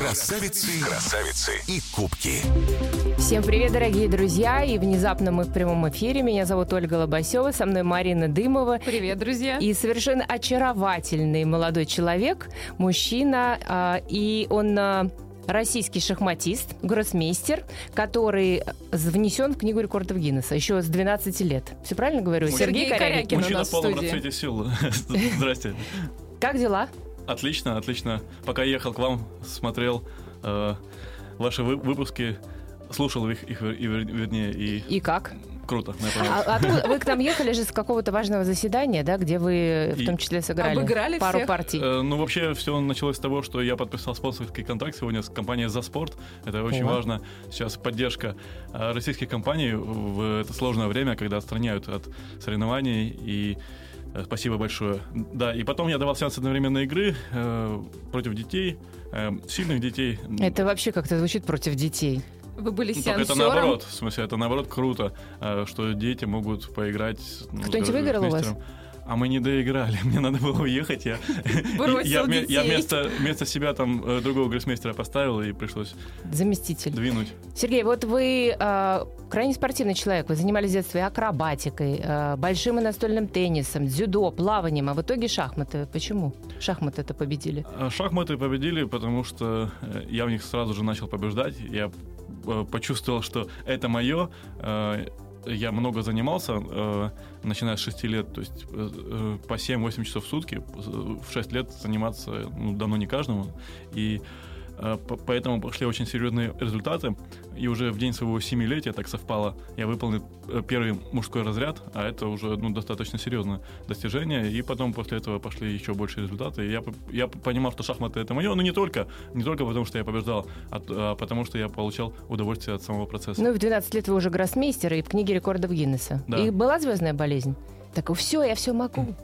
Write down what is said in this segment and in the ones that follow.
Красавицы, красавицы и кубки. Всем привет, дорогие друзья! И внезапно мы в прямом эфире. Меня зовут Ольга Лобасева, со мной Марина Дымова. Привет, друзья! И совершенно очаровательный молодой человек, мужчина, а, и он а, российский шахматист, гроссмейстер, который внесен в книгу рекордов Гиннесса еще с 12 лет. Все правильно говорю? Сергей, Сергей Корякин, Мужчина нас в полном расцвете сил. Здрасте. Как дела? Отлично, отлично. Пока ехал к вам, смотрел э, ваши вы- выпуски, слушал их, их и вер- вернее, и И как? круто. мне А, понравилось. откуда- вы к нам ехали же с какого-то важного заседания, да, где вы в И- том числе сыграли Обыграли пару всех. партий. Э, Ну, вообще, все началось с того, что я подписал спонсорский контракт сегодня с компанией «За спорт». Это очень О. важно. Сейчас поддержка э, российских компаний в это сложное время, когда отстраняют от соревнований. И спасибо большое. Да, и потом я давал сеанс одновременной игры э, против детей, э, сильных детей. Это вообще как-то звучит против детей. Вы были Ну, только это сеансером. наоборот, в смысле, это наоборот круто, э, что дети могут поиграть. ну, Кто-нибудь выиграл у вас? А мы не доиграли, мне надо было уехать. Я, я, я детей. вместо, вместо себя там э, другого гроссмейстера поставил и пришлось Заместитель. двинуть. Сергей, вот вы э, крайне спортивный человек. Вы занимались в детстве акробатикой, э, большим и настольным теннисом, дзюдо, плаванием, а в итоге шахматы. Почему? Шахматы это победили. А Шахматы победили, потому что э, я в них сразу же начал побеждать. Я э, почувствовал, что это мое. Э, Я много занимался, э, начиная с 6 лет, то есть э, э, по 7-8 часов в сутки. Э, В 6 лет заниматься ну, дано не каждому. И поэтому пошли очень серьезные результаты. И уже в день своего семилетия так совпало, я выполнил э, первый мужской разряд, а это уже ну, достаточно серьезное достижение. И потом после этого пошли еще больше результаты. И я, я понимал, что шахматы это мое, но не только, не только потому, что я побеждал, а, а потому что я получал удовольствие от самого процесса. Ну и в 12 лет вы уже гроссмейстер и в книге рекордов Гиннесса. Да. И была звездная болезнь? Так, все, я все могу.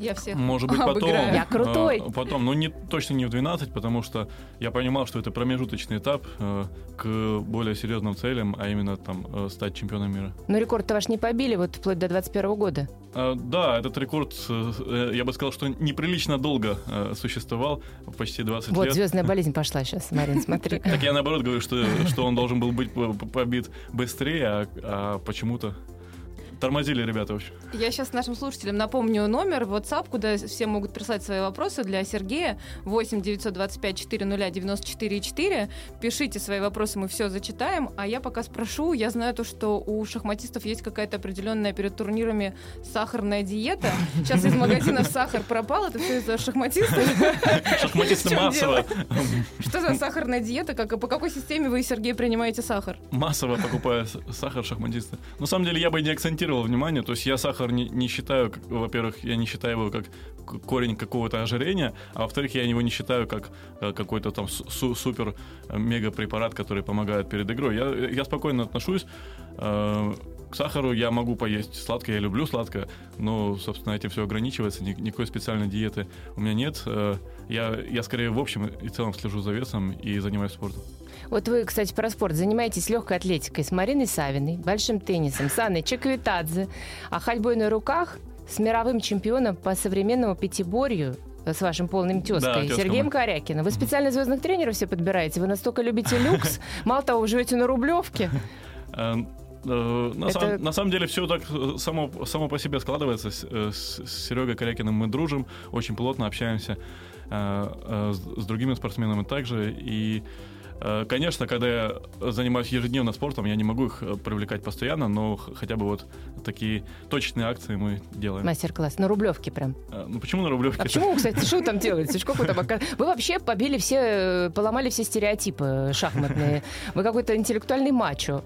Я всех Может быть, потом. обыграю. Я крутой. э, потом, но не, точно не в 12, потому что я понимал, что это промежуточный этап э, к более серьезным целям, а именно там э, стать чемпионом мира. Но рекорд-то ваш не побили вот вплоть до 21 года. А, Да, этот рекорд, э, я бы сказал, что неприлично долго существовал, почти 20 Вот лет. звездная болезнь пошла сейчас, Марин, смотри. Так я наоборот говорю, что, что он должен был быть по- по- побит быстрее, а, а почему-то тормозили ребята, в общем. Я сейчас нашим слушателям напомню номер в WhatsApp, куда все могут прислать свои вопросы для Сергея. 8 925 400 94 4. Пишите свои вопросы, мы все зачитаем. А я пока спрошу, я знаю то, что у шахматистов есть какая-то определенная перед турнирами сахарная диета. Сейчас из магазинов сахар пропал, это все из-за шахматистов. Шахматисты массово, Что за сахарная диета? Как, по какой системе вы, Сергей, принимаете сахар? массово покупая с- сахар шахматисты. На самом деле я бы не акцентировал внимание, то есть я сахар не, не считаю, как- во-первых, я не считаю его как корень какого-то ожирения, а во-вторых, я его не считаю как э, какой-то там су- супер э, мега препарат, который помогает перед игрой. Я, я спокойно отношусь э, к сахару, я могу поесть сладкое, я люблю сладкое, но, собственно, этим все ограничивается, ни- никакой специальной диеты у меня нет. Э, Я, я скорее в общем и целом слежу за весом и занимаюсь спортом. Вот вы, кстати, про спорт. Занимаетесь легкой атлетикой с Мариной Савиной, большим теннисом, с Анной Чеквитадзе, а ходьбой на руках с мировым чемпионом по современному пятиборью э, с вашим полным тезкой тезка Сергеем. Корякиным. Вы специально звездных тренеров все подбираете? Вы настолько любите люкс? Мало того, вы живете на Рублевке. Э, э, На, Это- самом, на самом деле все так э, само, само по себе складывается. С, э, с Серегой Корякиным мы дружим, очень плотно общаемся с, с другими спортсменами также. И, конечно, когда я занимаюсь ежедневно спортом, я не могу их э, привлекать постоянно, но хотя бы вот такие точечные акции мы делаем. Мастер-класс на Рублевке прям. Э, Ну почему на Рублевке? А почему, кстати, что вы там делаете? Вы там Вы вообще побили все, э, поломали все стереотипы шахматные. Вы какой-то интеллектуальный мачо.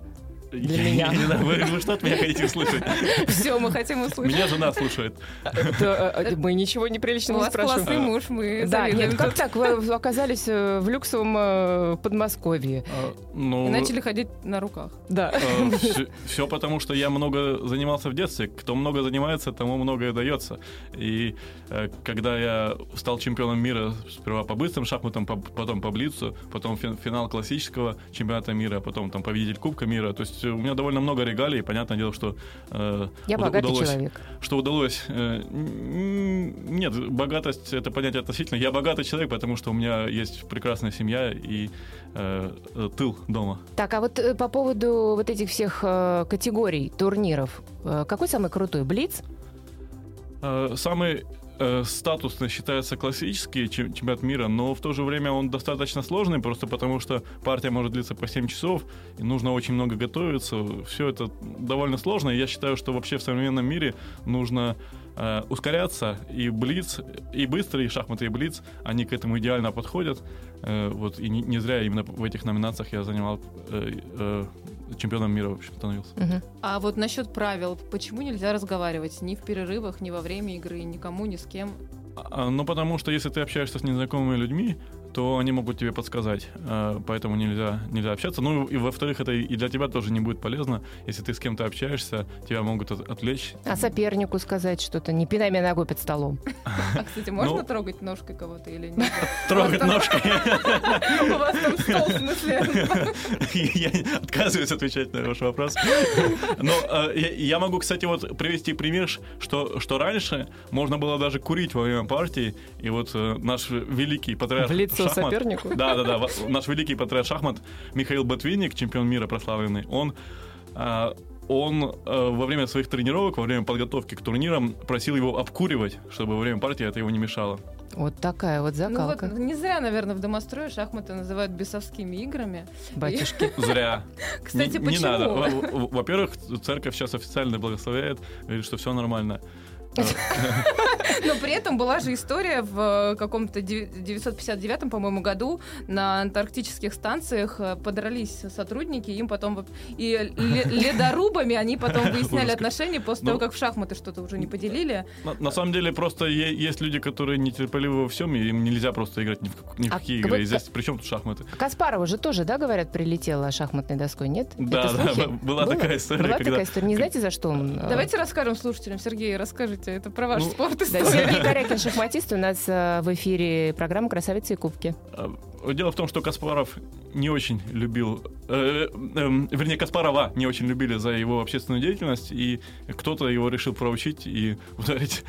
Для Я меня. не знаю, вы, вы что от меня хотите услышать? Все, мы хотим услышать. Меня жена слушает. Это, э, Мы ничего У неприличного не вас спрашиваем. классный муж, мы Да, завидуем нет, как тут. так? Вы оказались э, в люксовом э, Подмосковье. А, Ну, И начали ходить на руках. Да. все, потому, что я много занимался в детстве. Кто много занимается, тому многое дается. И э, когда я стал чемпионом мира сперва по быстрым шахматам, по- потом по блицу, потом фин- финал классического чемпионата мира, потом там победитель Кубка мира, то есть есть у меня довольно много регалий, и понятное дело, что э, Я уда- богатый удалось, человек. что удалось. э, нет, богатость это понятие относительно. Я богатый человек, потому что у меня есть прекрасная семья и э, э, тыл дома. Так, а вот э, по поводу вот этих всех э, категорий турниров, э, какой самый крутой? Блиц? Э, Самый э, статусный считается классический чем- чемпионат мира, но в то же время он достаточно сложный, просто потому что партия может длиться по 7 часов, и нужно очень много готовиться. Все это довольно сложно, и я считаю, что вообще в современном мире нужно э, ускоряться, и блиц, и быстрый, и шахматы, и блиц, они к этому идеально подходят. Э, вот, и не, не зря именно в этих номинациях я занимал э, э, чемпионом мира, в общем, становился. Мгм. А вот насчет правил, почему нельзя разговаривать ни в перерывах, ни во время игры, никому, ни с кем? А, Ну, потому что если ты общаешься с незнакомыми людьми, то они могут тебе подсказать. А, Поэтому нельзя, нельзя общаться. Ну, и во-вторых, это и для тебя тоже не будет полезно. Если ты с кем-то общаешься, тебя могут от- отвлечь. А сопернику сказать что-то, не пинай меня ногой под столом. А, кстати, можно Ну- трогать ножкой кого-то или нет? Трогать ножкой. У вас там стол, в смысле? Я отказываюсь отвечать на ваш вопрос. Но э, я могу, кстати, вот привести пример, что, что раньше можно было даже курить во время партии, и вот э, наш великий патриарх В лицо шахмат- сопернику? Да, да, да. Наш великий патриарх шахмат Михаил Ботвинник, чемпион мира прославленный, он а, он э, во время своих тренировок, во время подготовки к турнирам просил его обкуривать, чтобы во время партии это его не мешало. Вот такая вот Ну вот закалка, не зря, наверное, в домострое шахматы называют бесовскими играми. батюшки. Зря. Кстати, не, не надо. почему? Во- во- Во-первых, церковь сейчас официально благословляет, говорит, что все нормально. Но при этом была же история в э, каком-то дев- 959, по-моему, году на антарктических станциях э, подрались сотрудники, им потом и ле- ледорубами они потом выясняли отношения после Ну, того, как в шахматы что-то уже не поделили. На, самом деле, просто есть люди, которые нетерпеливы во всем, и им нельзя просто играть ни в, А какие игры. Здесь при чем тут шахматы? Каспарова же тоже, да, говорят, прилетела шахматной доской, нет? Да, да, была такая история, Была такая история. Не знаете, за что он? э, Давайте расскажем слушателям. Сергей, расскажите, это про ваш Ну, спорт Да. Сергей Корякин, шахматист, у нас э, в эфире программа «Красавицы и кубки». Дело в том, что Каспаров не очень любил, э, эм, вернее, Каспарова не очень любили за его общественную деятельность, и кто-то его решил проучить и ударить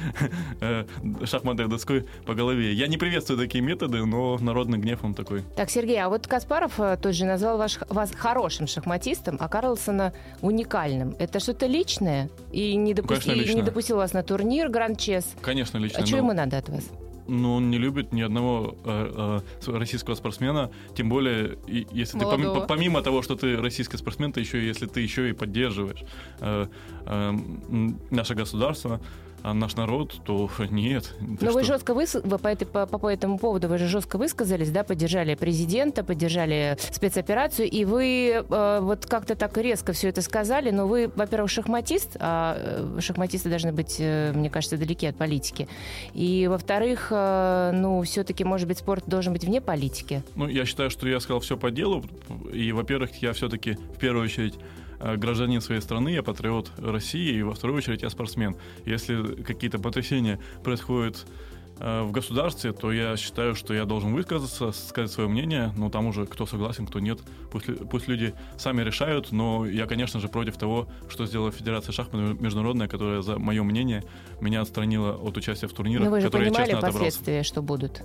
э, шахматной доской по голове. Я не приветствую такие методы, но народный гнев он такой. Так, Сергей, а вот Каспаров э, тот же назвал ваш, вас хорошим шахматистом, а Карлсона уникальным. Это что-то личное? И не, допусти- конечно, и не личное. допустил вас на турнир Гранд-Чес? Конечно, лично. А но- ему надо от вас? Но он не любит ни одного э, э, российского спортсмена, тем более, и- если ты Молодого. по- помимо того, что ты российский спортсмен, ты еще, если ты еще и поддерживаешь э, э, наше государство, наш народ, то нет. Но вы что? жестко выс... вы по, этой- по, по этому поводу вы же жестко высказались, да, поддержали президента, поддержали спецоперацию, и вы э, вот как-то так резко все это сказали, но вы, во-первых, шахматист, а э, шахматисты должны быть, э, мне кажется, далеки от политики, и, во-вторых, э, ну, все-таки, может быть, спорт должен быть вне политики. Ну, я считаю, что я сказал все по делу. И, во-первых, я все-таки в первую очередь гражданин своей страны, я патриот России, и во вторую очередь я спортсмен. Если какие-то потрясения происходят э, в государстве, то я считаю, что я должен высказаться, сказать свое мнение, но там уже кто согласен, кто нет, пусть, пусть люди сами решают, но я, конечно же, против того, что сделала Федерация шахмат международная, которая за мое мнение меня отстранила от участия в турнирах, Но вы же которые я понимали честно отобрался. последствия, что будут.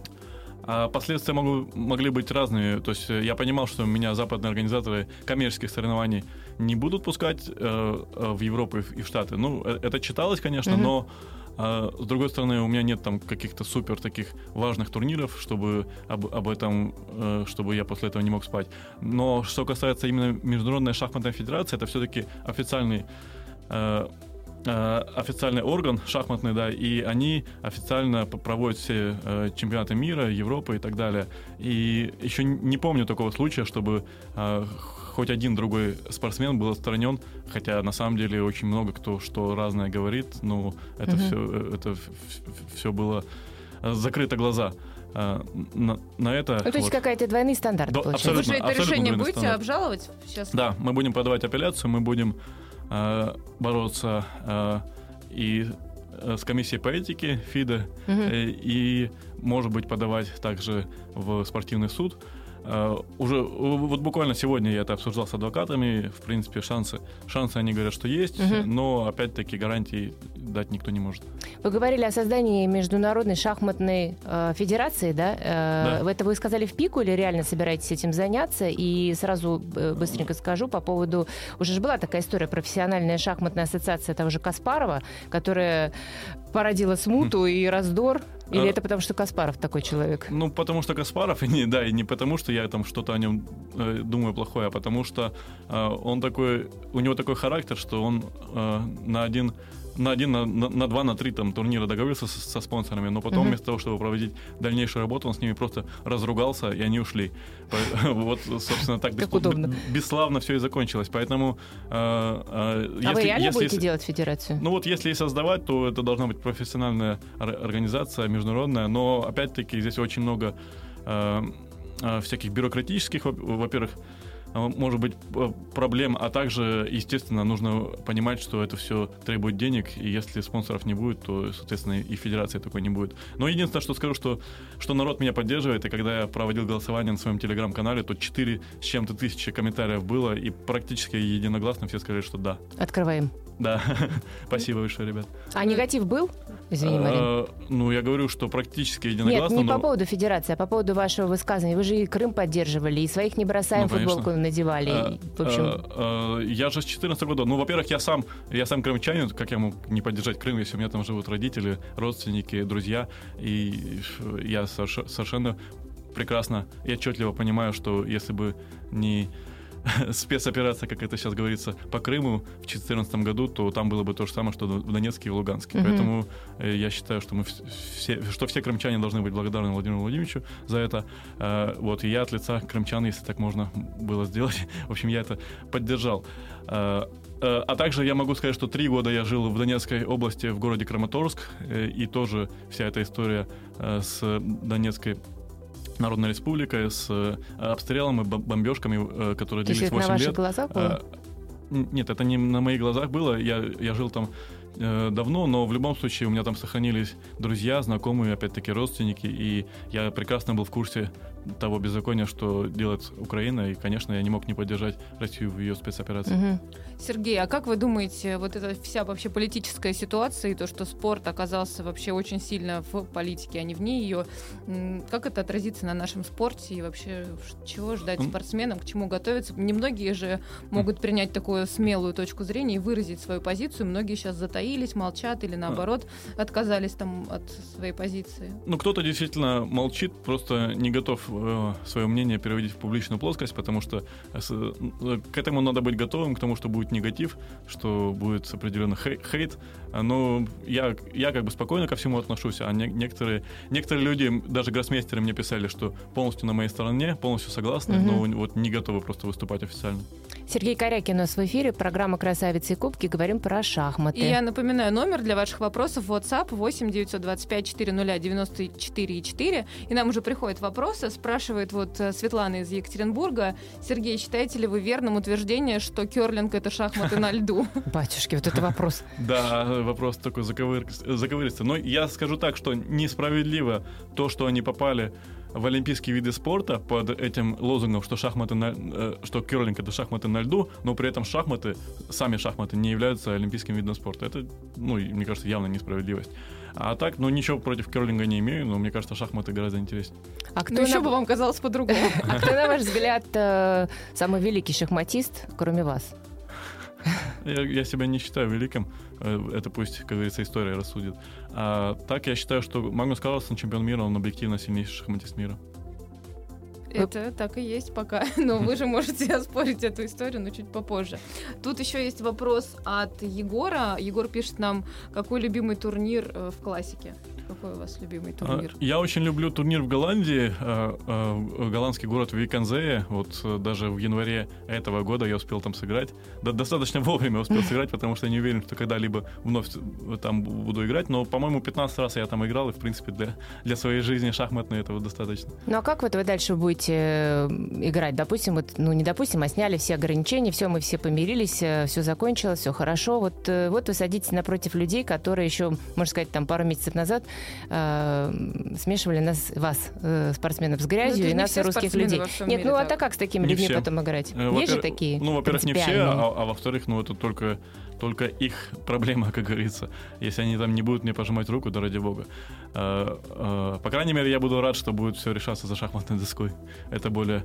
А последствия могу, могли быть разными. То есть э, я понимал, что меня западные организаторы коммерческих соревнований не будут пускать э, э, в Европу и в, Штаты. Ну, э, это читалось, конечно, Мгм. но э, с другой стороны, у меня нет там каких-то супер таких важных турниров, чтобы об, об этом, чтобы я после этого не мог спать. Но что касается именно Международной шахматной федерации, это все-таки официальный э, э, официальный орган шахматный, да, и они официально проводят все э, чемпионаты мира, Европы и так далее. И еще не помню такого случая, чтобы хоть один другой спортсмен был отстранен, хотя на самом деле очень много кто что разное говорит, но это Мгм. все, это все было э, закрыто глаза э, на, на это. Ну, то есть вот. какая-то двойные стандарты, Да, получается. Вы же это абсолютно решение будете стандарт. обжаловать сейчас? Да, мы будем подавать апелляцию, мы будем э, бороться э, и э, с комиссией по этике ФИДа, э, и, может быть, подавать также в спортивный суд. Э, уже вот буквально сегодня я это обсуждал с адвокатами. В принципе, шансы, шансы они говорят, что есть, Мгм. но опять-таки гарантии дать никто не может. Вы говорили о создании Международной шахматной э, федерации, да? Э, Это вы сказали в пику или реально собираетесь этим заняться? И сразу э, быстренько скажу по поводу... Уже же была такая история, профессиональная шахматная ассоциация того же Каспарова, которая породила смуту и раздор. Или А- это потому, что Каспаров такой человек? Ну, потому что Каспаров, и не, да, и не потому, что я там что-то о нем э, думаю плохое, а потому что э, он такой, у него такой характер, что он э, на один на один, на, на, два, на три там турнира договорился со, со спонсорами, но потом Мгм. вместо того, чтобы проводить дальнейшую работу, он с ними просто разругался, и они ушли. Вот, собственно, так бесславно все и закончилось. Поэтому э, э, а вы реально будете делать федерацию? ну вот если и создавать, то это должна быть профессиональная ор- организация, международная, но опять-таки здесь очень много э, всяких бюрократических, во- во-первых, э, может быть, проблем, а также, естественно, нужно понимать, что это все требует денег, и если спонсоров не будет, то, соответственно, и федерации такой не будет. Но единственное, что скажу, что, что народ меня поддерживает, и когда я проводил голосование на своем телеграм-канале, то 4 с чем-то тысячи комментариев было, и практически единогласно все сказали, что да. Открываем. Да, спасибо большое, ребят. А негатив был? Извини, Марин. Э, Ну, я говорю, что практически Нет, единогласно, не но... по поводу федерации, а по поводу вашего высказывания. Вы же и Крым поддерживали, и своих не бросаем Ну, футболку надевали. И, в общем, э, я же с 14 года. Ну, во-первых, я сам, я сам крымчанин, как я мог не поддержать Крым, если у меня там живут родители, родственники, друзья, и я соверш- совершенно прекрасно и отчетливо понимаю, что если бы не спецоперация, как это сейчас говорится, по Крыму в 2014 году, то там было бы то же самое, что в Донецке и в Луганске. Мгм. Поэтому э, я считаю, что мы вс- все, что все крымчане должны быть благодарны Владимиру Владимировичу за это. Э, Вот, и я от лица крымчан, если так можно было сделать, в общем, я это поддержал. Э, А также я могу сказать, что три года я жил в Донецкой области, в городе Краматорск, и тоже вся эта история с Донецкой Народной Республикой, с э, обстрелом и бом- бомбежками, э, которые то длились это на 8 ваших лет. глазах было? Э, Нет, это не на моих глазах было. Я, я жил там э, давно, но в любом случае у меня там сохранились друзья, знакомые, опять-таки родственники, и я прекрасно был в курсе того беззакония, что делает Украина, и, конечно, я не мог не поддержать Россию в ее спецоперации. Мгм. Сергей, а как вы думаете, вот эта вся вообще политическая ситуация и то, что спорт оказался вообще очень сильно в политике, а не вне ее, м, как это отразится на нашем спорте и вообще чего ждать спортсменам, к чему готовиться? Немногие же могут принять такую смелую точку зрения и выразить свою позицию. Многие сейчас затаились, молчат или наоборот отказались там от своей позиции. Ну, кто-то действительно молчит, просто не готов э, свое мнение переводить в публичную плоскость, потому что э, э, к этому надо быть готовым, к тому, что будет негатив, что будет определенный хей- хейт. Но я, я как бы спокойно ко всему отношусь, а не- некоторые, некоторые люди, даже гроссмейстеры мне писали, что полностью на моей стороне, полностью согласны, Мгм. но вот не готовы просто выступать официально. Сергей Корякин у нас в эфире, программа «Красавицы и кубки». Говорим про шахматы. И я напоминаю номер для ваших вопросов WhatsApp 8 925 400 94 4. И нам уже приходят вопросы. Спрашивает вот э, Светлана из Екатеринбурга. Сергей, считаете ли вы верным утверждение, что керлинг это шахматы на льду? Батюшки, вот это вопрос. Да, вопрос такой заковыр... заковыристый. Но я скажу так, что несправедливо то, что они попали в олимпийские виды спорта под этим лозунгом, что шахматы на, э, что керлинг это шахматы на льду, но при этом шахматы, сами шахматы не являются олимпийским видом спорта. Это, ну, мне кажется, явно несправедливость. А так, ну, ничего против керлинга не имею, но мне кажется, шахматы гораздо интереснее. А кто, Ну еще на... бы вам казалось по-другому. а кто, на ваш взгляд, э, самый великий шахматист, кроме вас? Я, я себя не считаю великим, э, это пусть, как говорится, история рассудит. А так я считаю, что Магнус Карлсон чемпион мира, он объективно сильнейший шахматист мира. Это так и есть пока. Но вы же можете оспорить эту историю, но чуть попозже. Тут еще есть вопрос от Егора. Егор пишет нам, какой любимый турнир э, в классике? Какой у вас любимый турнир? А, Я очень люблю турнир в Голландии, а, голландский город Виконзее. Вот э, даже в январе этого года я успел там сыграть. Да, достаточно вовремя успел сыграть, потому что я не уверен, что когда-либо вновь э, там бу- буду играть. Но, по-моему, 15 раз я там играл, и, в принципе, для, для своей жизни шахматной этого достаточно. Ну а как вот вы дальше будете э, играть? Допустим, вот, ну не допустим, а сняли все ограничения, все, мы все помирились, все закончилось, все хорошо. Вот, э, вот вы садитесь напротив людей, которые еще, можно сказать, там пару месяцев назад э, смешивали нас, вас, э, спортсменов, с грязью, Ну, это и нас, русских людей. Нет, мире ну а так. так как с такими Не людьми все. потом играть? Э, Есть же такие Ну, во-первых, не все, а, а во-вторых, ну это только, только их проблема, как говорится. Если они там не будут мне пожимать руку, да ради бога. Э, э, по крайней мере, я буду рад, что будет все решаться за шахматной доской. Это более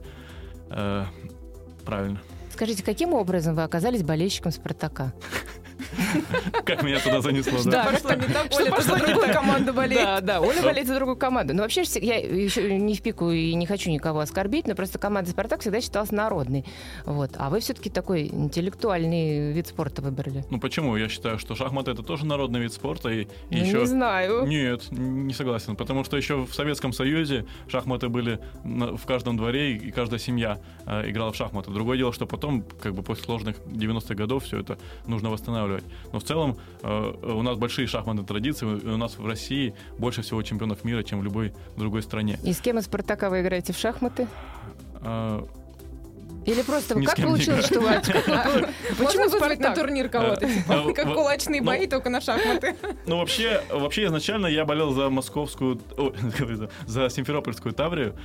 э, правильно. Скажите, каким образом вы оказались болельщиком «Спартака»? Как меня туда занесло, да? Да, Пошло не так, что пошло не так? Команду болеет. Да, да, Оля Да. болеет за другую команду. Но вообще ж я еще не в пику и не хочу никого оскорбить, но просто команда «Спартак» всегда считалась народной. Вот. А вы все-таки такой интеллектуальный вид спорта выбрали. Ну почему? Я считаю, что шахматы это тоже народный вид спорта. И, и Ну, еще... Не знаю. Нет, не согласен. Потому что еще в Советском Союзе шахматы были в каждом дворе, и каждая семья э, играла в шахматы. Другое дело, что потом, как бы после сложных 90-х годов, все это нужно восстанавливать. Но в целом э, у нас большие шахматные традиции, у нас в России больше всего чемпионов мира, чем в любой другой стране. И с кем из «Спартака» вы играете в шахматы? Или просто Ни как получилось, что вы... Почему вызвать на турнир кого-то? Типа, э, Как кулачные ну- бои, только на шахматы. Ну, вообще, вообще изначально я болел за московскую, за Симферопольскую Таврию.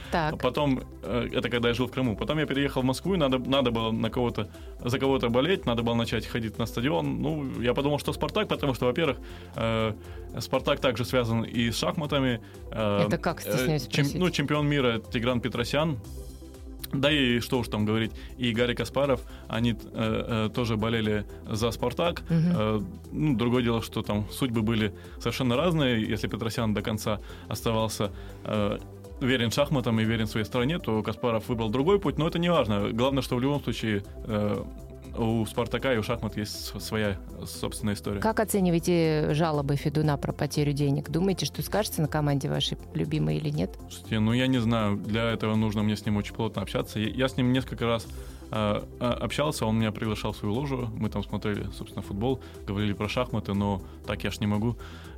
Потом, э, это когда я жил в Крыму. Потом я переехал в Москву, и надо, надо было на кого-то, за кого-то болеть, надо было начать ходить на стадион. Ну, я подумал, что Спартак, потому что, во-первых, э, Спартак также связан и с шахматами. Это как, стесняюсь чем-? Ну, чемпион мира Тигран Петросян. Да и что уж там говорить, и Гарри Каспаров, они э, э, тоже болели за Спартак. Мгм. Э, ну, другое дело, что там судьбы были совершенно разные. Если Петросян до конца оставался э, верен шахматам и верен своей стране, то Каспаров выбрал другой путь, но это не важно. Главное, что в любом случае э, у Спартака и у шахмат есть своя собственная история. Как оцениваете жалобы Федуна про потерю денег? Думаете, что скажется на команде вашей любимой или нет? Слушайте, ну я не знаю, для этого нужно мне с ним очень плотно общаться. Я, с ним несколько раз э, э, общался, он меня приглашал в свою ложу, мы там смотрели, собственно, футбол, говорили про шахматы, но так я ж не могу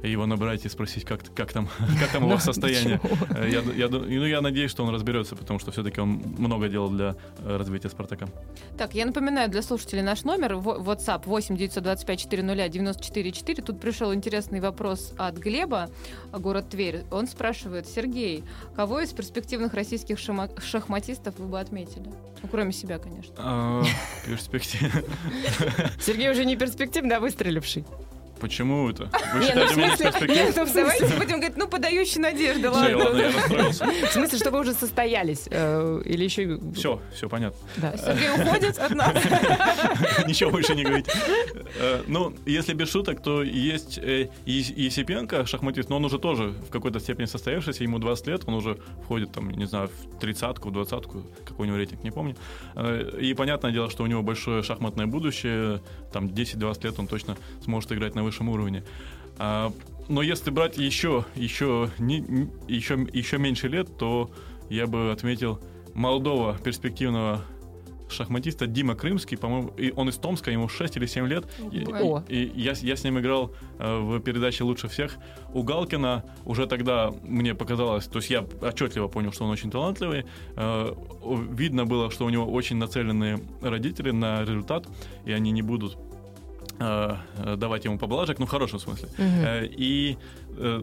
его набрать и спросить, как, как там, как там его состояние. Почему? Э, Я, я, ну, я надеюсь, что он разберется, потому что все-таки он много делал для э, развития Спартака. Так, я напоминаю для слушателей наш номер в- WhatsApp 8 925 400 94 4. Тут пришел интересный вопрос от Глеба, город Тверь. Он спрашивает, Сергей, кого из перспективных российских шахматистов вы бы отметили? Ну, кроме себя, конечно. А, Перспектива. Сергей уже не перспективный, а выстреливший. Почему это? Вы Не, ну, считаете меня смысле, перспективным? ну, Давайте будем говорить, ну, подающий надежды, ладно, ладно. я расстроился. в смысле, что вы уже состоялись? э, Или еще... Все, все понятно. Да. Сергей уходит от нас. Ничего больше не говорить. Э, Ну, если без шуток, то есть э, Ес- Есипенко, шахматист, но он уже тоже в какой-то степени состоявшийся, ему 20 лет, он уже входит, там, не знаю, в тридцатку, в двадцатку, какой у него рейтинг, не помню. И понятное дело, что у него большое шахматное будущее, там 10-20 лет он точно сможет играть на высшем уровне. А, Но если брать еще, еще, не- еще, еще меньше лет, то я бы отметил молодого перспективного шахматиста Дима Крымский, по-моему, и он из Томска, ему 6 или 7 лет. И, О. и- и я, я с ним играл э, в передаче «Лучше всех». У Галкина уже тогда мне показалось, то есть я отчетливо понял, что он очень талантливый. Э, видно было, что у него очень нацеленные родители на результат, и они не будут давать ему поблажек, ну в хорошем смысле. Э, И э,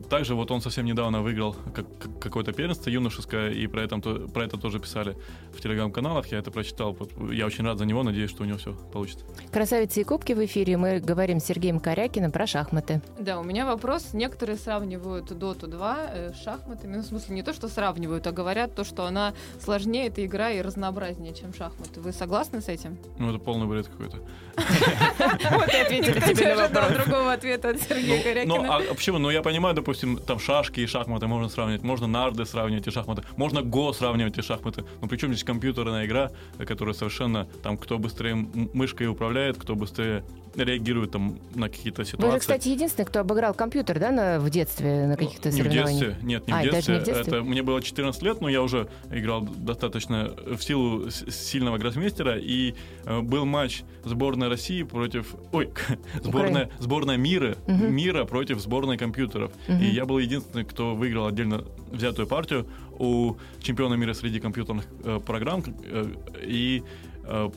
также вот он совсем недавно выиграл как- как- какое-то первенство юношеское, и про это, то- про это тоже писали в телеграм-каналах. Я это прочитал. Я очень рад за него, надеюсь, что у него все получится. Красавицы и кубки в эфире. Мы говорим с Сергеем Корякиным про шахматы. Да, у меня вопрос. Некоторые сравнивают Доту 2 э, с шахматами. Ну, в смысле, не то, что сравнивают, а говорят то, что она сложнее, эта игра, и разнообразнее, чем шахматы. Вы согласны с этим? Ну, это полный бред какой-то. Вот и ответили тебе на вопрос. другого ответа от Сергея Ну, Корякина. ну, а почему? Ну, я понимаю, допустим, там шашки и шахматы можно сравнивать, можно нарды сравнивать и шахматы, можно го сравнивать и шахматы. Но причем здесь компьютерная игра, которая совершенно, там, кто быстрее мышкой управляет, кто быстрее реагирует там на какие-то ситуации. Вы же, кстати, единственный, кто обыграл компьютер, да, на- в детстве на каких-то Ну, не в соревнованиях? детстве, нет, не А, в детстве. не в детстве? Это мне было 14 лет, но я уже играл достаточно в силу сильного гроссмейстера, и э, был матч сборной России против, ой, сборная, сборная мира, Мгм. мира против сборной компьютеров. Мгм. И я был единственный, кто выиграл отдельно взятую партию у чемпиона мира среди компьютерных э, программ, э, и э,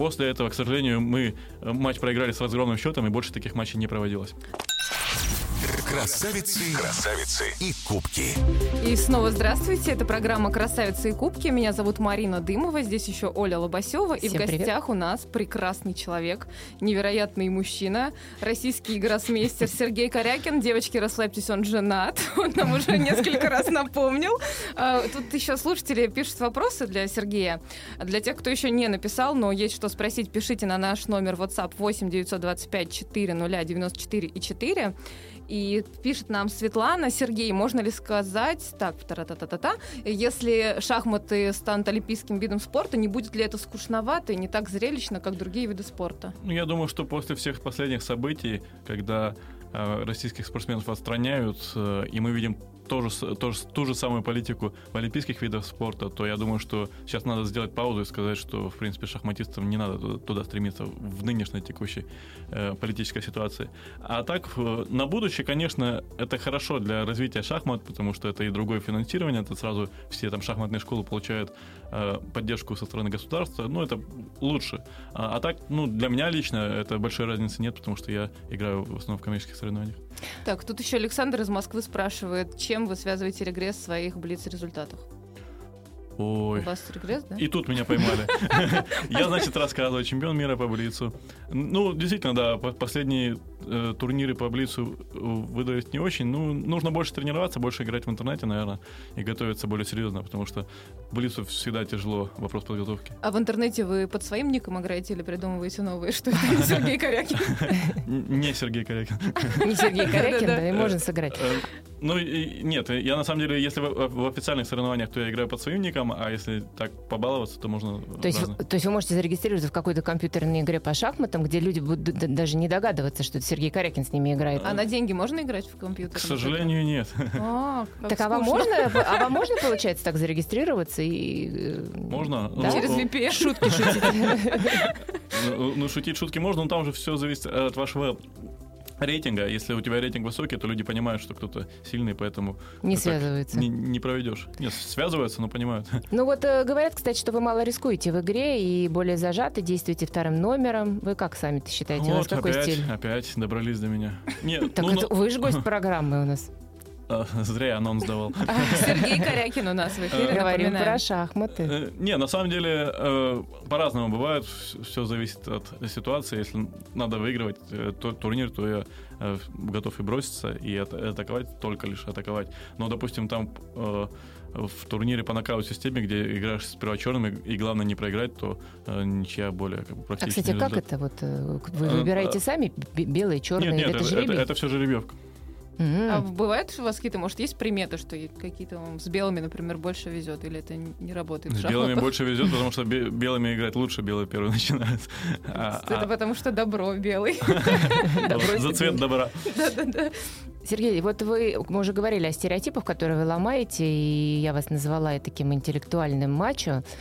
После этого, к сожалению, мы э, матч проиграли с разгромным счетом, и больше таких матчей не проводилось. Красавицы, красавицы и кубки. И снова здравствуйте. Это программа «Красавицы и кубки». Меня зовут Марина Дымова. Здесь еще Оля Лобасева. И в гостях у нас прекрасный человек, невероятный мужчина, российский гроссмейстер Сергей Корякин. Девочки, расслабьтесь, он женат. Он нам уже несколько раз напомнил. А, Тут еще слушатели пишут вопросы для Сергея. Для тех, кто еще не написал, но есть что спросить, пишите на наш номер WhatsApp 8 925 400 94 и 4. И пишет нам Светлана, Сергей, можно ли сказать, так, та-та-та-та-та, если шахматы станут олимпийским видом спорта, не будет ли это скучновато и не так зрелищно, как другие виды спорта? Ну, я думаю, что после всех последних событий, когда э, российских спортсменов отстраняют, э, и мы видим тоже, с- тоже, ту же самую политику в олимпийских видах спорта, то я думаю, что сейчас надо сделать паузу и сказать, что, в принципе, шахматистам не надо туда, туда стремиться в нынешней текущей э, политической ситуации. А так, э, на будущее, конечно, это хорошо для развития шахмат, потому что это и другое финансирование, это сразу все там шахматные школы получают поддержку со стороны государства, ну, это лучше. А, а так, ну, для меня лично это большой разницы нет, потому что я играю в основном в коммерческих соревнованиях. Так, тут еще Александр из Москвы спрашивает, чем вы связываете регресс в своих блиц-результатах? У Ой. вас регресс, да? И тут меня поймали. Я, значит, рассказываю, чемпион мира по Блицу. Ну, действительно, да, по- последние э, турниры по Блицу э, выдались не очень. Ну, нужно больше тренироваться, больше играть в интернете, наверное, и готовиться более серьезно, потому что Блицу всегда тяжело, вопрос подготовки. А в интернете вы под своим ником играете или придумываете новые? Что это Сергей Корякин? Не Сергей Корякин. Не Сергей Корякин, да, и можно сыграть. Ну, и- нет, я на самом деле, если в, в официальных соревнованиях, то я играю под своим ником, а если так побаловаться, то можно То есть, разно. то есть вы можете зарегистрироваться в какой-то компьютерной игре по шахматам, где люди будут даже не догадываться, что это Сергей Корякин с ними играет. А на деньги можно играть в компьютер? К сожалению, нет. А, Так а вам можно, а вам можно, получается, так зарегистрироваться и... э, Можно? Да? Через VPN. Шутки шутить. Ну, ну, шутить шутки можно, но там же все зависит от вашего рейтинга. Если у тебя рейтинг высокий, то люди понимают, что кто-то сильный, поэтому Не так связываются. не, не проведешь. Нет, связываются, но понимают. Ну вот э, говорят, кстати, что вы мало рискуете в игре и более зажаты, действуете вторым номером. Вы как сами-то считаете? У вас Вот какой опять, стиль? опять добрались до меня. Нет, Так ну, это вы же гость программы у нас. А, зря я анонс давал. Сергей Корякин у нас в эфире, Говорим напоминаю. про шахматы. Э, Не, на самом деле э, по-разному бывает. Все зависит от ситуации. Если надо выигрывать э, турнир, то я э, готов и броситься, и ат- атаковать, только лишь атаковать. Но, допустим, там э, в турнире по нокаут-системе, где играешь с первочерным, и, главное не проиграть, то э, ничья более как бы, А, практически кстати, как результат. это вот? э, Вы Э, выбираете э, сами белые, черные, Нет, нет, это это, это, жребий? это все жеребьевка. М. А бывает у вас какие-то, может, есть приметы, что какие-то вам с белыми, например, больше везет, или это не работает С белыми больше везет, потому что бе- белыми играть лучше, белые первые начинают. А- Это а- потому что добро белый. За цвет добра. Да-да-да. Сергей, вот вы, мы уже говорили о стереотипах, которые вы ломаете, и я вас назвала таким интеллектуальным мачо.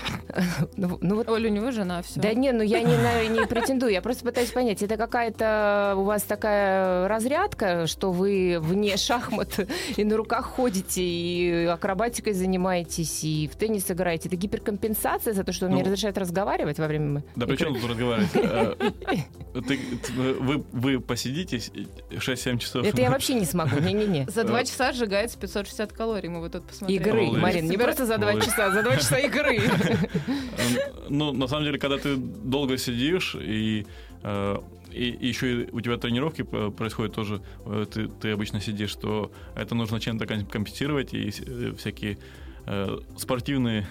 Ну ну вот Оля, у него жена, все. Да не, ну я не, не претендую, я просто пытаюсь понять, это какая-то у вас такая разрядка, что вы вне шахмат и на руках ходите, и акробатикой занимаетесь, и в теннис играете. Это гиперкомпенсация за то, что он не Ну, разрешает разговаривать во время Да при игры? чем тут разговаривать? Э, вы посидите 6-7 часов. Это я вообще не смогу, не-не-не. За два часа сжигается 550 калорий, мы вот тут посмотрели. Игры, Молодец. Марин, не просто за два часа, за два часа игры. Ну, на самом деле, когда ты долго сидишь и э, и еще и у тебя тренировки происходят тоже, э, ты, ты обычно сидишь, то это нужно чем-то ком- компенсировать, и э, всякие э, спортивные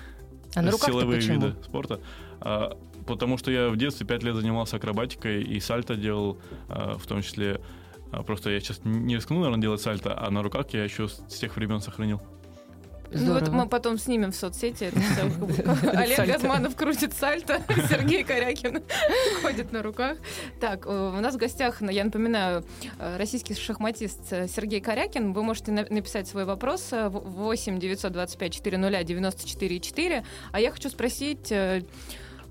А на силовые виды спорта. А, потому что я в детстве 5 лет занимался акробатикой и сальто делал, а, в том числе. А, просто я сейчас не рискну, наверное, делать сальто, а на руках я еще с, тех времен сохранил. Ну вот Здорово. мы потом снимем в соцсети. Олег. Газманов крутит сальто, Сергей Корякин ходит на руках. Так, э, у нас в гостях, я напоминаю, э, российский шахматист э, Сергей Корякин. Вы можете на- написать свой вопрос э, в 8 925 400 94 4. А я хочу спросить,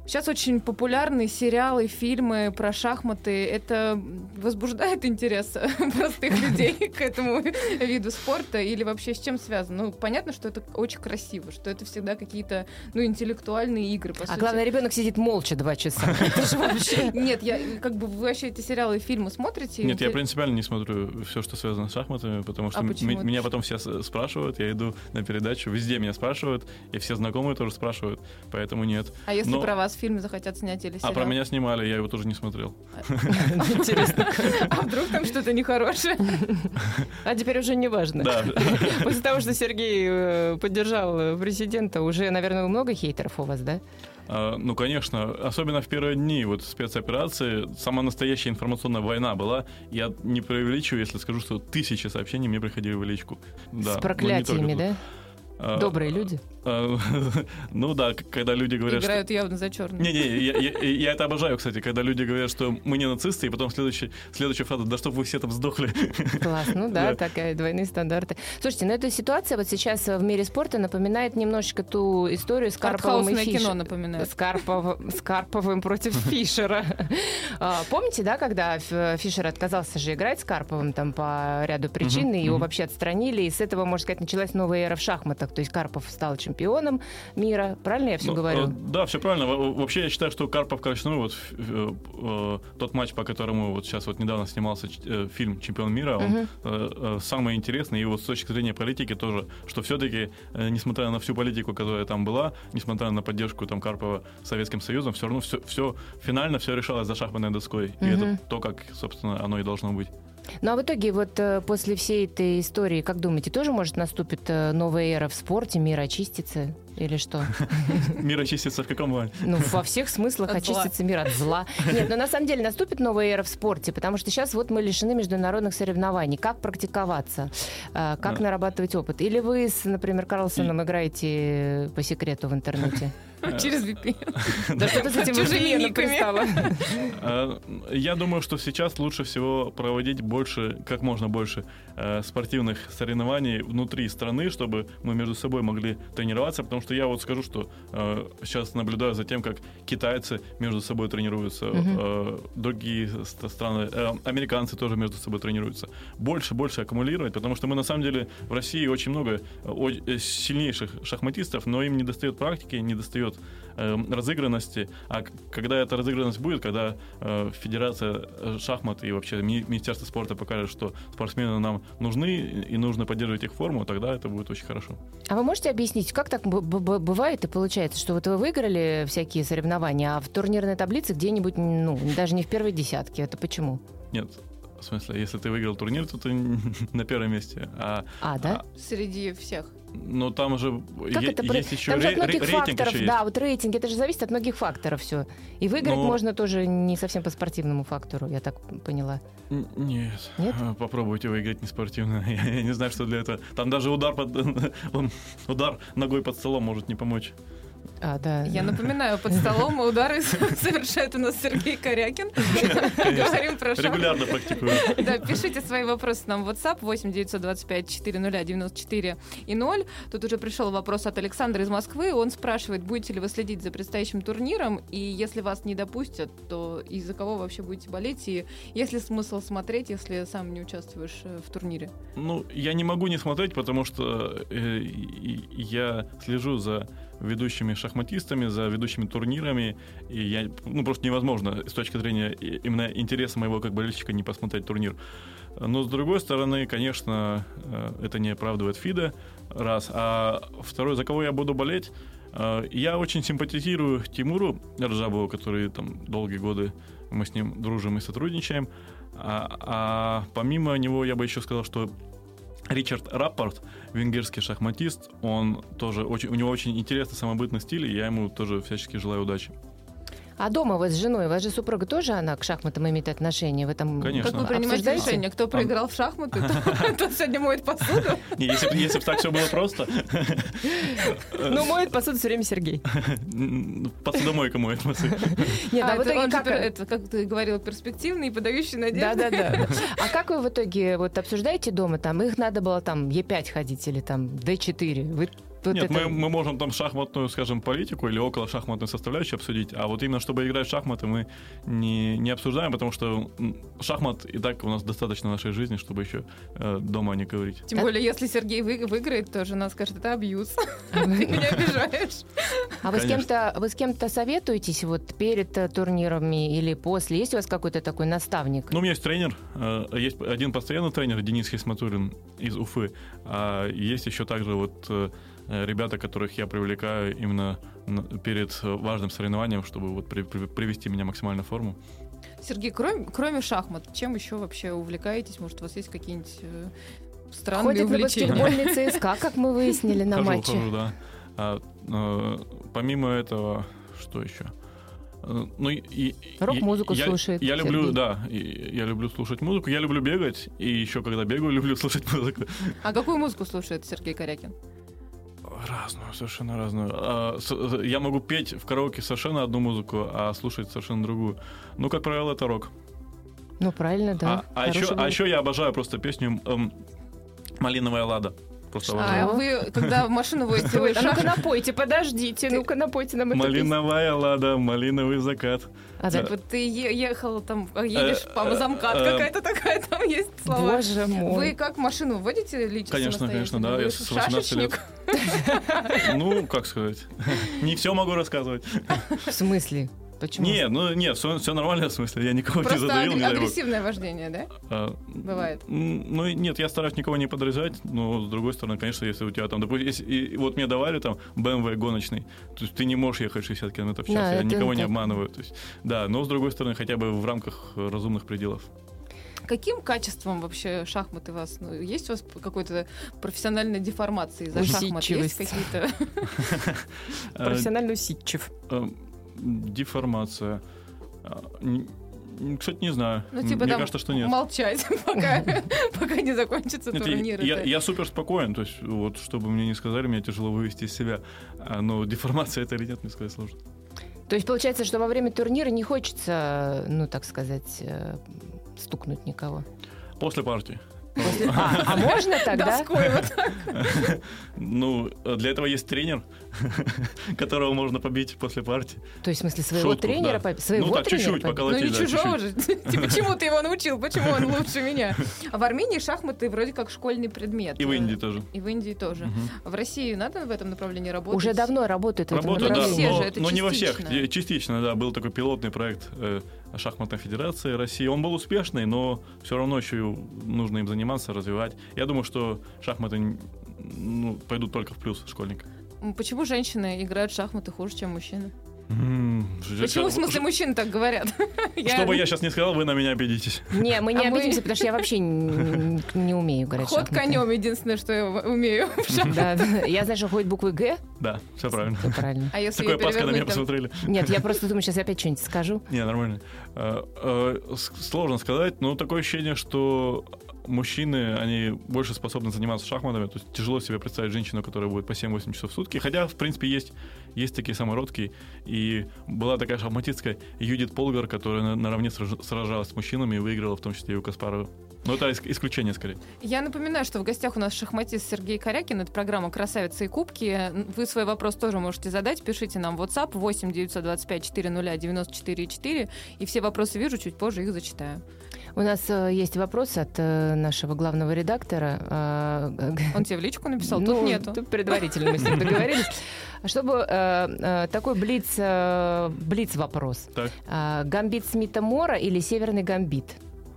Сейчас очень популярны сериалы, фильмы про шахматы. Это возбуждает интерес простых людей к этому виду спорта или вообще с чем связано? Ну, понятно, что это очень красиво, что это всегда какие-то, ну, интеллектуальные игры, по А сути. главное, ребенок сидит молча два часа. Нет, я как бы вы вообще эти сериалы и фильмы смотрите? Нет, я принципиально не смотрю все, что связано с шахматами, потому что А это? меня потом все спрашивают, я иду на передачу, везде меня спрашивают, и все знакомые тоже спрашивают, поэтому нет. А если про вас фильм захотят снять или сериал? А про меня снимали, я его тоже не смотрел. Интересно. А вдруг там что-то нехорошее? А теперь уже не важно. Да, После того, что Сергей э, поддержал э, президента, уже, наверное, много хейтеров у вас, да? А, Ну, конечно, особенно в первые дни вот спецоперации, самая настоящая информационная война была. Я не преувеличиваю, если скажу, что тысячи сообщений мне приходили в личку. Да, С ну, проклятиями, тут. да? А, Добрые люди. а, Ну да, когда люди говорят, что... Играют явно за черный. Не-не, я, я- я это обожаю, кстати, когда люди говорят, что мы не нацисты, и потом следующий, следующая фраза, да чтоб вы все там сдохли. Класс, ну да, Да. такая двойные стандарты. Слушайте, ну эта ситуация вот сейчас в мире спорта напоминает немножечко ту историю с Карповым и Артхаусное кино Фишером. напоминает. С, Карпов- с Карповым против Фишера. А, Помните, да, когда Фишер отказался же играть с Карповым там по ряду причин, и его вообще отстранили, и с этого, можно сказать, началась новая эра в шахматах. То есть Карпов стал чемпионом мира. Правильно я все Ну, говорю? э, Да, все правильно. Во- Вообще я считаю, что Карпов Корочной, вот э, э, тот матч, по которому вот сейчас вот недавно снимался э, фильм «Чемпион мира», он Мгм. э, э, самый интересный. И вот с точки зрения политики тоже, что все-таки, несмотря на всю политику, которая там была, несмотря на поддержку там Карпова Советским Союзом, все равно все, все финально все решалось за шахматной доской. И Мгм. это то, как, собственно, оно и должно быть. Ну а в итоге вот э, после всей этой истории, как думаете, тоже может наступит э, новая эра в спорте, мир очистится или что? Мир очистится в каком плане? Ну, во всех смыслах От зла. очистится мир от зла. Нет, но на самом деле наступит новая эра в спорте, потому что сейчас вот мы лишены международных соревнований. Как практиковаться? А, Как Да. нарабатывать опыт? Или вы с, например, Карлсоном играете по секрету в интернете? Через VPN. Да что-то с этим VPN. Э, Я думаю, что сейчас лучше всего проводить больше, как можно больше э, спортивных соревнований внутри страны, чтобы мы между собой могли тренироваться, потому что я вот скажу, что э, сейчас наблюдаю за тем, как китайцы между собой тренируются, Мгм. э, другие ст- страны, э, американцы тоже между собой тренируются. Больше, больше аккумулировать, потому что мы на самом деле в России очень много э, о- э, сильнейших шахматистов, но им не достает практики, не достает э, разыгранности. А когда эта разыгранность будет, когда э, Федерация э, шахмат и вообще ми- Министерство спорта покажет, что спортсмены нам нужны и нужно поддерживать их форму, тогда это будет очень хорошо. А вы можете объяснить, как так б- б- бывает и получается, что вот вы выиграли всякие соревнования, а в турнирной таблице где-нибудь, ну, даже не в первой десятке. Это почему? Нет, в смысле, если ты выиграл турнир, то ты на первом месте. А, А, да? Среди всех. но там же Как е- это про- есть еще Там же от многих ре- рейтинг факторов, еще да, есть. вот рейтинг, это же зависит от многих факторов все. И выиграть Ну- можно тоже не совсем по спортивному фактору, я так поняла. Н- Нет. Нет? А, Попробуйте выиграть неспортивно. Я, я не знаю, что для этого. Там даже удар под удар ногой под столом может не помочь. А, да. Я напоминаю, под столом удары совершает у нас Сергей Корякин. Говорим про шахматы. Регулярно практикую. Да, пишите свои вопросы нам в WhatsApp 8 925 400 94 и 0. Тут уже пришел вопрос от Александра из Москвы. Он спрашивает, будете ли вы следить за предстоящим турниром, и если вас не допустят, то из-за кого вообще будете болеть, и есть ли смысл смотреть, если сам не участвуешь э, в турнире? Ну, я не могу не смотреть, потому что э, я слежу за ведущими шахматистами, за ведущими турнирами, и я, ну, просто невозможно с точки зрения именно интереса моего как болельщика не посмотреть турнир. Но, с другой стороны, конечно, э, это не оправдывает ФИДа, раз. А второй, за кого я буду болеть, э, я очень симпатизирую Тимуру Ржабову, который там долгие годы мы с ним дружим и сотрудничаем. А, а помимо него я бы еще сказал, что Ричард Раппорт, венгерский шахматист, он тоже очень, у него очень интересный самобытный стиль, и я ему тоже всячески желаю удачи. А дома вы с женой, у вас же супруга тоже, она к шахматам имеет отношение? Вы там Конечно. Как вы принимаете решение? Кто проиграл в шахматы, тот- сегодня моет посуду? Если, бы так все было просто, Ну, моет посуду все время Сергей. м, посудомойка моет носы. Нет, а, А, в это итоге как... как ты говорила, перспективный и подающий надежды. Да-да-да. А как вы в итоге вот обсуждаете дома, там, их надо было там Е5 ходить или там Д4? Вы Вот Нет, это- мы, мы можем там шахматную, скажем, политику или около шахматную составляющую обсудить, а вот именно чтобы играть в шахматы мы не, не обсуждаем, потому что шахмат и так у нас достаточно в нашей жизни, чтобы еще э, дома не говорить. Тем более, если Сергей вы- выиграет, то жена скажет, это абьюз. А Ты вы- меня обижаешь. А вы с кем-то вы с кем-то советуетесь вот перед э, турнирами или после? Есть у вас какой-то такой наставник? Ну, у меня есть тренер, э, есть один постоянный тренер, Денис Хисматуллин из Уфы, а есть еще также вот э, ребята, которых я привлекаю именно перед э, важным соревнованием, чтобы вот при- при- привести меня максимально в форму. Сергей, кроме, кроме шахмат, чем еще вообще увлекаетесь? Может, у вас есть какие-нибудь э, странные Ходит на увлечения? баскетбольный ЦСКА, как мы выяснили на хожу, матче. хожу, да. А, э, помимо этого, что еще? Э, Ну, и- Рок-музыку я- слушает Я люблю, Сергей. да, и я люблю слушать музыку, я люблю бегать, и еще когда бегаю, люблю слушать музыку. А какую музыку слушает Сергей Корякин? Разную, совершенно разную. А, с- я могу петь в караоке совершенно одну музыку, а слушать совершенно другую. Ну, как правило, это рок. Ну, правильно, да. а, а еще, а еще я обожаю просто песню эм, «Малиновая лада». А вы, когда в машину водите, вы а ну-ка напойте, подождите, ну-ка напойте нам песню. Малиновая лада, малиновый закат. А, Так вот ты ехал там, а едешь Э, по э, замкат, э, какая-то такая там есть слова. Боже мой. Вы как машину водите лично Конечно, конечно, да, я с 18 лет. Ну, как сказать. Не все могу рассказывать. В смысле? Почему? Не, ну нет, все, нормально в смысле. Я никого не Просто задавил, агр- не агрессивное вождение, да? А, Бывает. Ну, нет, я стараюсь никого не подразать, но с другой стороны, конечно, если у тебя там, допустим, если, и- вот мне давали там BMW гоночный, то есть ты не можешь ехать 60 км в час, Да, я никого не так. обманываю. То есть, да, но с другой стороны, хотя бы в рамках э, разумных пределов. Каким качеством вообще шахматы вас? Ну, есть у вас какой-то профессиональной деформации за шахмат? Есть какие-то? Э, Профессионально усидчив. Деформация. А, Кстати, не знаю. Ну, типа Мне там кажется, что нет. молчать, пока, пока не закончится Нет, турнир. я супер спокоен, то есть вот чтобы мне не сказали, меня тяжело вывести из себя. А, но деформация это или нет, мне сказать сложно. То есть получается, что во время турнира не хочется, ну, так сказать, э, стукнуть никого. После партии. А, а можно тогда? Доской вот так. Ну, для этого есть тренер, которого можно побить после партии. То есть, в смысле, своего Шутку, тренера? да. по- Своего Ну, так, тренера чуть-чуть, побить? Ну поколотить, не да, чужого чуть-чуть. же. Типа, чему ты его научил? Почему он лучше меня? А в Армении шахматы вроде как школьный предмет. И в Индии тоже. И в Индии тоже. В России надо в этом направлении работать? Уже давно работает в этом Работаю, да, направлении. все но, не во всех. частично. Е- Частично, да, был такой пилотный проект э, шахматной федерации России. Он был успешный, но все равно еще нужно им заниматься, развивать. Я думаю, что шахматы ну, пойдут только в плюс школьникам. М, Почему женщины играют в шахматы хуже, чем мужчины? Почему, в смысле, мужчины так говорят? Что бы я сейчас не сказал, вы на меня обидитесь. Не, мы не А обидимся, потому что я вообще не умею в Ход конем единственное, что я умею. Да, я знаю, что ходит буквы Г. Да, все правильно. Всё правильно. А если Такое паска на меня посмотрели. Нет, я просто думаю, сейчас я опять что-нибудь скажу. Не, нормально. Э, э, Сложно сказать, но такое ощущение, что мужчины, они больше способны заниматься шахматами. То есть тяжело себе представить женщину, которая будет по 7-8 часов в сутки. Хотя, в принципе, есть, есть такие самородки. И была такая шахматистка Юдит Полгар, которая на- наравне сраж- сражалась с мужчинами и выиграла, в том числе и у Каспарова. Но это ис- исключение скорее. Я напоминаю, что в гостях у нас шахматист Сергей Корякин. Это программа «Красавицы и кубки». Вы свой вопрос тоже можете задать. Пишите нам в WhatsApp 8 925 400 94 4. И все вопросы вижу, чуть позже их зачитаю. У нас э, есть вопрос от э, нашего главного редактора. Г- Он тебе в личку написал? Ну, Тут нету. тут предварительно мы с ним договорились. Чтобы э, э, такой блиц, э, блиц вопрос. Гамбит Смита Мора или Северный Гамбит?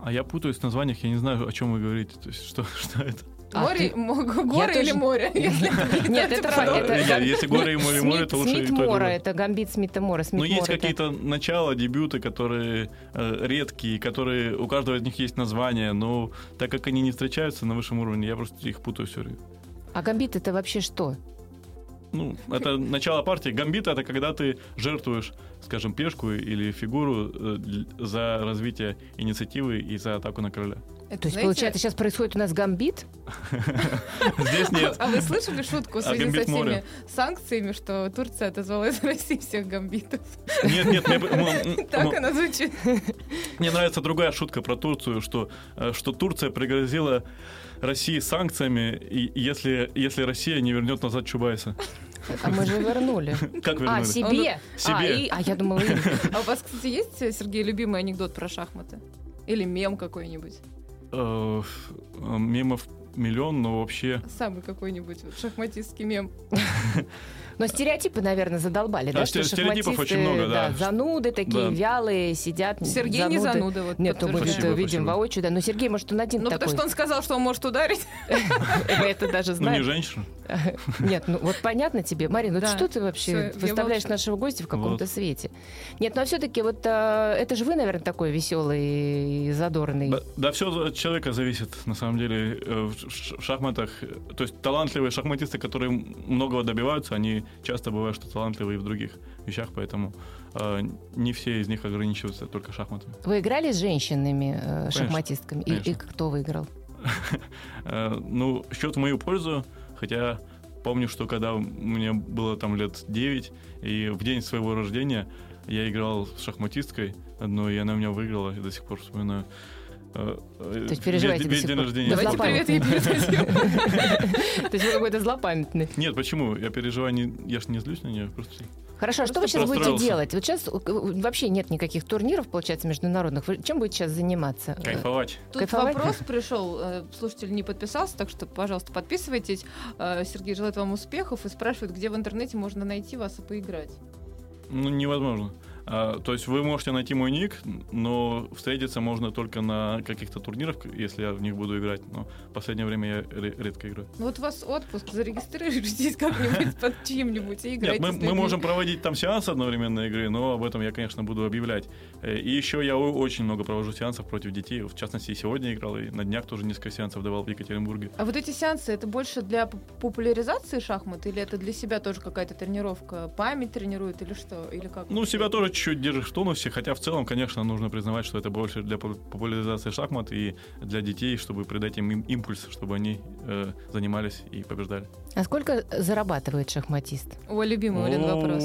А я путаюсь в названиях, я не знаю, о чем вы говорите. То есть, что, что это? А Море, ты- горы или тоже- море? Нет, это факт. Нет, если горы и море, море, то лучше и Смит Мора, это Гамбит Смита Мора. Смит Но есть Мора, это- какие-то начала, дебюты, которые э, редкие, которые у каждого из них есть название, но так как они не встречаются на высшем уровне, я просто их путаю все время. А Гамбит это вообще что? Ну, это начало партии. Гамбит это когда ты жертвуешь, скажем, пешку или фигуру э, за развитие инициативы и за атаку на короля. Это, То есть, знаете, получается, сейчас происходит у нас гамбит? Здесь нет. А вы слышали шутку в А связи со всеми санкциями, что Турция отозвала из России всех гамбитов? Нет, нет, Так она звучит. мне нравится другая шутка про Турцию, что, э, что Турция пригрозила России санкциями, и если, если Россия не вернет назад Чубайса. А мы же вернули. Как А, вернули? себе? Себе. А, и- а я думала, им. А у вас, кстати, есть, Сергей, любимый анекдот про шахматы? Или мем какой-нибудь? Э, э, Мемов миллион, но вообще... Самый какой-нибудь шахматистский мем. Но стереотипы, наверное, задолбали, да? Да, что стереотипов шахматисты, очень много, да. зануды такие, Да. вялые, сидят. Сергей не зануды. зануда, вот Нет, ну мы видим спасибо. воочию, да. Но Сергей, может, он один Ну, такой. потому что он сказал, что он может ударить. Мы это даже Ну, не знаем. женщина. Нет, ну вот понятно тебе. Марина, вот Да. что ты вообще выставляешь нашего гостя в каком-то Вот. свете? Нет, ну а все-таки вот а, это же вы, наверное, такой веселый и задорный. Да, да все от человека зависит, на самом деле, э, в шахматах. То есть талантливые шахматисты, которые многого добиваются, они часто бывают, что талантливые и в других вещах, поэтому э, не все из них ограничиваются только шахматами. Вы играли с женщинами э, Конечно, шахматистками? И- И, конечно. кто выиграл? Э, Ну, счет в мою пользу, хотя помню, что когда мне было там лет 9, и в день своего рождения я играл с шахматисткой одной, и она меня выиграла, и до сих пор вспоминаю. Э, э, есть переживаете весь, весь день рождения. Да Давайте привет ей передадим. То есть вы какой-то злопамятный. Нет, почему? Я переживаю, не, я ж не злюсь на нее, просто... Хорошо, а что вы сейчас будете делать? Вот сейчас э, вообще нет никаких турниров, получается, международных. Вы чем будете сейчас заниматься? Э, Кайфовать. Тут Кайфовать? вопрос пришел, э, слушатель не подписался, так что, пожалуйста, подписывайтесь. Э, Сергей желает вам успехов и спрашивает, где в интернете можно найти вас и поиграть. Ну, невозможно. А, то есть вы можете найти мой ник, но встретиться можно только на каких-то турнирах, если я в них буду играть. Но в последнее время я ре- редко играю. Ну вот у вас отпуск, зарегистрируйтесь как-нибудь под чьим-нибудь и Нет, играйте мы, с мы людьми. можем проводить там сеансы одновременной игры, но об этом я, конечно, буду объявлять. Э, И еще я очень много провожу сеансов против детей. В частности, и сегодня играл, и на днях тоже несколько сеансов давал в Екатеринбурге. А вот эти сеансы, это больше для поп- популяризации шахмат или это для себя тоже какая-то тренировка? Память тренирует или что? Или как? Ну, себя тоже чуть-чуть держишь в тонусе, хотя в целом, конечно, нужно признавать, что это больше для по- популяризации шахмат и для детей, чтобы придать им им импульс, чтобы они э, занимались и побеждали. А сколько зарабатывает шахматист? Ой, любимый Олен вопрос.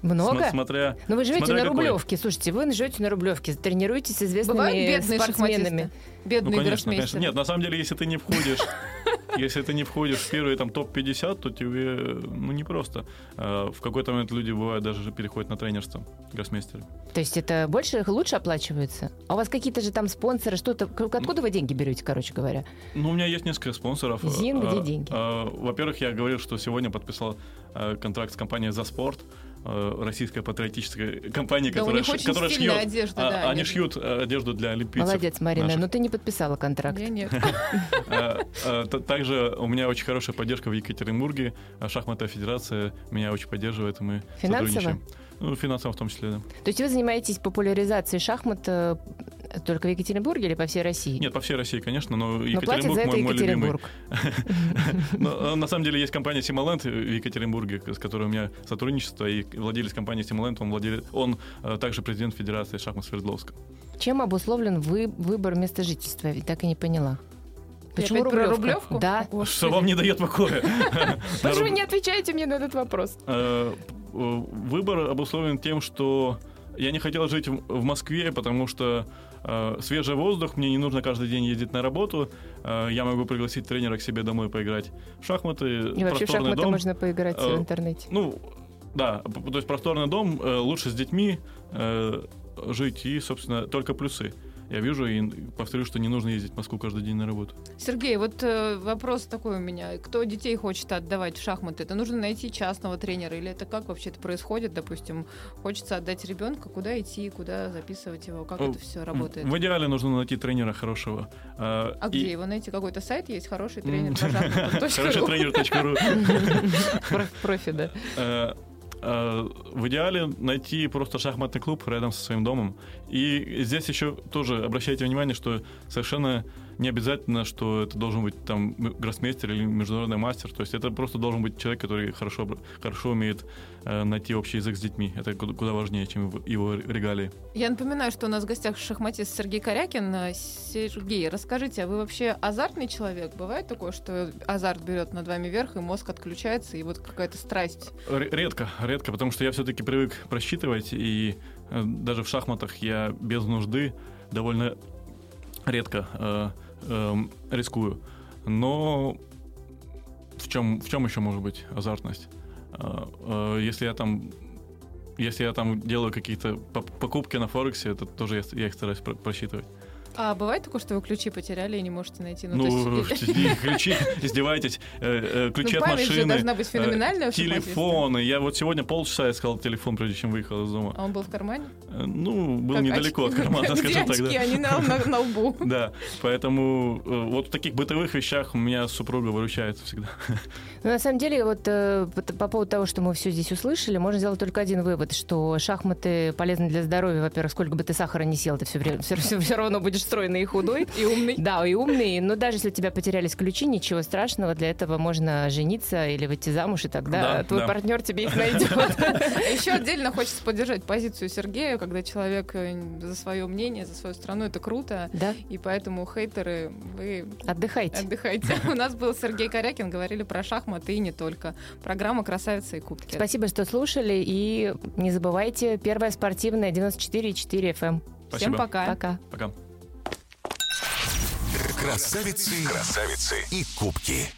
Много? см- Смотря Ну вы живете смотря на какой. Рублевке. Слушайте, вы живете на Рублевке, тренируетесь с известными Бывают бедные спортсменами. шахматисты? Ну, Бедные конечно, гроссмейстеры. конечно. Нет, на самом деле, если ты не входишь, если ты не входишь в первый там топ-50, то тебе, ну, непросто. А, В какой-то момент люди, бывают, даже переходят на тренерство, гроссмейстеры. То есть это больше, лучше оплачивается? А у вас какие-то же там спонсоры, что-то... Откуда вы деньги берете, короче говоря? Ну, у меня есть несколько спонсоров. Зин, А, где деньги? а, Во-первых, я говорил, что сегодня подписал а, контракт с компанией «За спорт», российская патриотическая компания, Да, у которая, них ш- очень которая шьет. одежда, а, да, Они они- шьют а, одежду для олимпийцев. Молодец, Марина. наших. Но ты не подписала контракт. Я нет. Т- Также у меня очень хорошая поддержка в Екатеринбурге. Шахматная федерация меня очень поддерживает, и мы Финансово? сотрудничаем. Ну, финансово в том числе, да. То есть вы занимаетесь популяризацией шахмат э, только в Екатеринбурге или по всей России? Нет, по всей России, конечно, но Но платят за Екатеринбург это мой, мой любимый. Екатеринбург. Э, на самом деле есть компания Симоленд в Екатеринбурге, с которой у меня сотрудничество, и владелец компании Симоленд, он, владелец, он э, также президент Федерации шахмат Свердловска. Чем обусловлен вы, выбор места жительства? Я так и не поняла. Почему опять про Рублевка? Рублевку? Да. Господи. Что вам не дает покоя? Почему вы не отвечаете мне на этот вопрос? Э, э, Выбор обусловлен тем, что я не хотел жить в Москве, потому что э, свежий воздух, мне не нужно каждый день ездить на работу, э, я могу пригласить тренера к себе домой поиграть в шахматы, И вообще в шахматы дом. можно поиграть Э, в интернете. Ну, да, то есть просторный дом, э, лучше с детьми э, жить и, собственно, только плюсы. Я вижу и повторю, что не нужно ездить в Москву каждый день на работу. Сергей, вот э, вопрос такой у меня. Кто детей хочет отдавать в шахматы? Это нужно найти частного тренера? Или это как вообще это происходит? Допустим, хочется отдать ребенка, куда идти, куда записывать его? Как Э, это все работает? В идеале нужно найти тренера хорошего. э, А и- где его найти? Какой-то сайт есть? Хороший тренер. Хороший тренер.ру. Про- Профи, да. Э, В идеале найти просто шахматный клуб рядом со своим домом. И здесь еще тоже обращайте внимание, что совершенно не обязательно, что это должен быть там гроссмейстер или международный мастер. То есть это просто должен быть человек, который хорошо, хорошо умеет э, найти общий язык с детьми. Это куда важнее, чем его регалии. Я напоминаю, что у нас в гостях шахматист Сергей Корякин. Сергей, расскажите, а вы вообще азартный человек? Бывает такое, что азарт берет над вами верх, и мозг отключается, и вот какая-то страсть? Редко, редко, потому что я все-таки привык просчитывать, и э, даже в шахматах я без нужды довольно редко э, э, рискую. Но в чем, в чем еще может быть азартность? Э, э, если я там если я там делаю какие-то покупки на Форексе, это тоже я, я их стараюсь просчитывать. А бывает такое, что вы ключи потеряли и не можете найти? Ну, ну есть... ключи, издеваетесь, э, э, ключи ну, от машины. должна быть феноменальная. Телефоны. Я вот сегодня полчаса искал телефон, прежде чем выехал из дома. А он был в кармане? Э, ну, был недалеко от кармана, скажем так. Очки, они на лбу. Да, поэтому вот в таких бытовых вещах у меня супруга выручает всегда. Ну, на самом деле, вот по поводу того, что мы все здесь услышали, можно сделать только один вывод, что шахматы полезны для здоровья. Во-первых, сколько бы ты сахара не съел, ты все, время, все, все равно будешь стройный и худой. И умный. Да, и умный. Но даже если у тебя потерялись ключи, ничего страшного. Для этого можно жениться или выйти замуж, и тогда да, твой да. партнер тебе их найдет. Еще отдельно хочется поддержать позицию Сергея, когда человек э, за свое мнение, за свою страну, это круто. Да. И поэтому хейтеры, вы... Отдыхайте. Отдыхайте. У нас был Сергей Корякин, говорили про шахматы и не только. Программа «Красавица и кубки». Спасибо, что слушали. И не забывайте, первая спортивная 94,4 FM. Спасибо. Всем пока. Пока. Пока. Красавицы, красавицы и кубки.